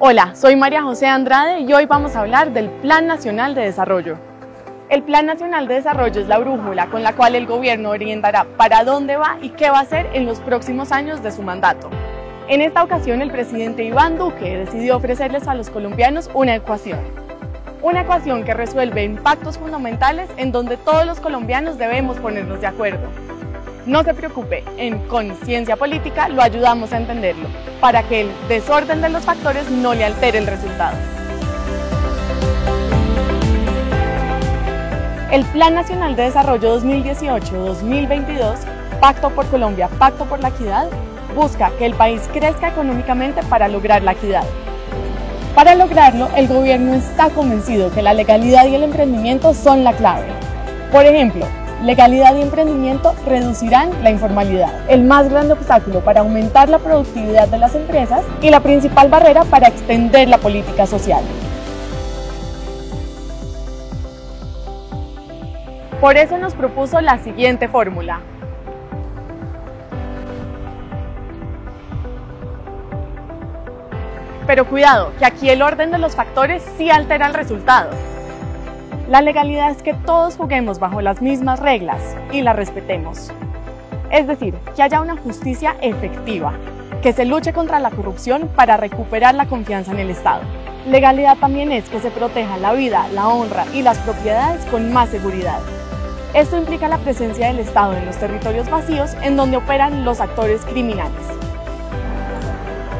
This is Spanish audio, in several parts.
Hola, soy María José Andrade y hoy vamos a hablar del Plan Nacional de Desarrollo. El Plan Nacional de Desarrollo es la brújula con la cual el gobierno orientará para dónde va y qué va a hacer en los próximos años de su mandato. En esta ocasión, el presidente Iván Duque decidió ofrecerles a los colombianos una ecuación. Una ecuación que resuelve impactos fundamentales en donde todos los colombianos debemos ponernos de acuerdo. No se preocupe, en Conciencia Política lo ayudamos a entenderlo, para que el desorden de los factores no le altere el resultado. El Plan Nacional de Desarrollo 2018-2022, Pacto por Colombia, Pacto por la Equidad, busca que el país crezca económicamente para lograr la equidad. Para lograrlo, el gobierno está convencido que la legalidad y el emprendimiento son la clave. Por ejemplo, legalidad y emprendimiento reducirán la informalidad, el más grande obstáculo para aumentar la productividad de las empresas y la principal barrera para extender la política social. Por eso nos propuso la siguiente fórmula. Pero cuidado, que aquí el orden de los factores sí altera el resultado. La legalidad es que todos juguemos bajo las mismas reglas y las respetemos. Es decir, que haya una justicia efectiva, que se luche contra la corrupción para recuperar la confianza en el Estado. Legalidad también es que se proteja la vida, la honra y las propiedades con más seguridad. Esto implica la presencia del Estado en los territorios vacíos en donde operan los actores criminales.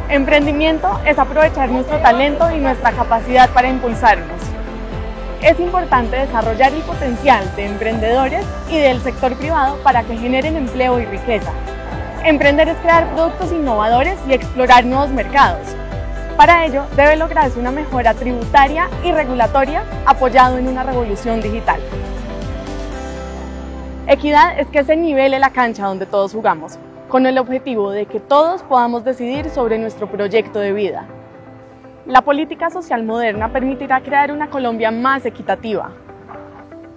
Emprendimiento es aprovechar nuestro talento y nuestra capacidad para impulsarnos. Es importante desarrollar el potencial de emprendedores y del sector privado para que generen empleo y riqueza. Emprender es crear productos innovadores y explorar nuevos mercados. Para ello, debe lograrse una mejora tributaria y regulatoria apoyado en una revolución digital. Equidad es que se nivele la cancha donde todos jugamos, con el objetivo de que todos podamos decidir sobre nuestro proyecto de vida. La política social moderna permitirá crear una Colombia más equitativa.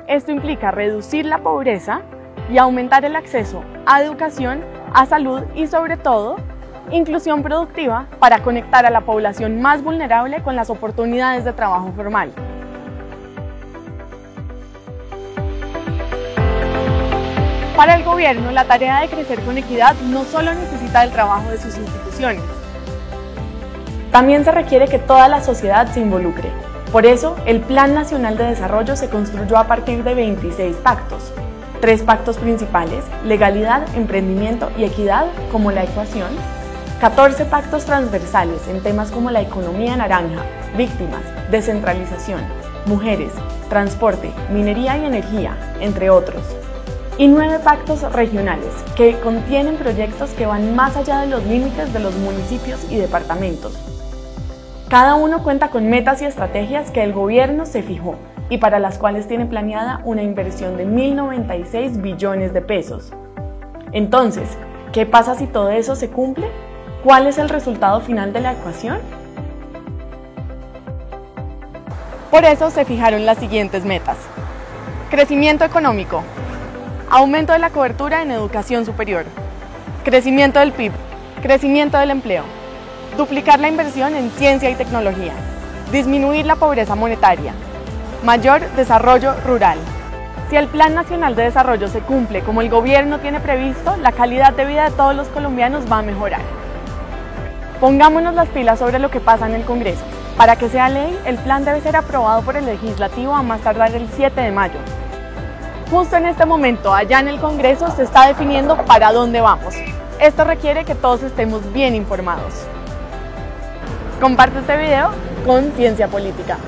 Esto implica reducir la pobreza y aumentar el acceso a educación, a salud y sobre todo, inclusión productiva para conectar a la población más vulnerable con las oportunidades de trabajo formal. Para el gobierno, la tarea de crecer con equidad no solo necesita el trabajo de sus instituciones, también se requiere que toda la sociedad se involucre. Por eso, el Plan Nacional de Desarrollo se construyó a partir de 26 pactos. Tres pactos principales, legalidad, emprendimiento y equidad, como la ecuación. 14 pactos transversales en temas como la economía naranja, víctimas, descentralización, mujeres, transporte, minería y energía, entre otros y nueve pactos regionales que contienen proyectos que van más allá de los límites de los municipios y departamentos. Cada uno cuenta con metas y estrategias que el gobierno se fijó y para las cuales tiene planeada una inversión de 1.096 billones de pesos. Entonces, ¿qué pasa si todo eso se cumple? ¿Cuál es el resultado final de la ecuación? Por eso se fijaron las siguientes metas. Crecimiento económico, Aumento de la cobertura en educación superior. Crecimiento del PIB. Crecimiento del empleo. Duplicar la inversión en ciencia y tecnología. Disminuir la pobreza monetaria. Mayor desarrollo rural. Si el Plan Nacional de Desarrollo se cumple como el gobierno tiene previsto, la calidad de vida de todos los colombianos va a mejorar. Pongámonos las pilas sobre lo que pasa en el Congreso. Para que sea ley, el plan debe ser aprobado por el legislativo a más tardar el 7 de mayo. Justo en este momento, allá en el Congreso, se está definiendo para dónde vamos. Esto requiere que todos estemos bien informados. Comparte este video con Ciencia Política.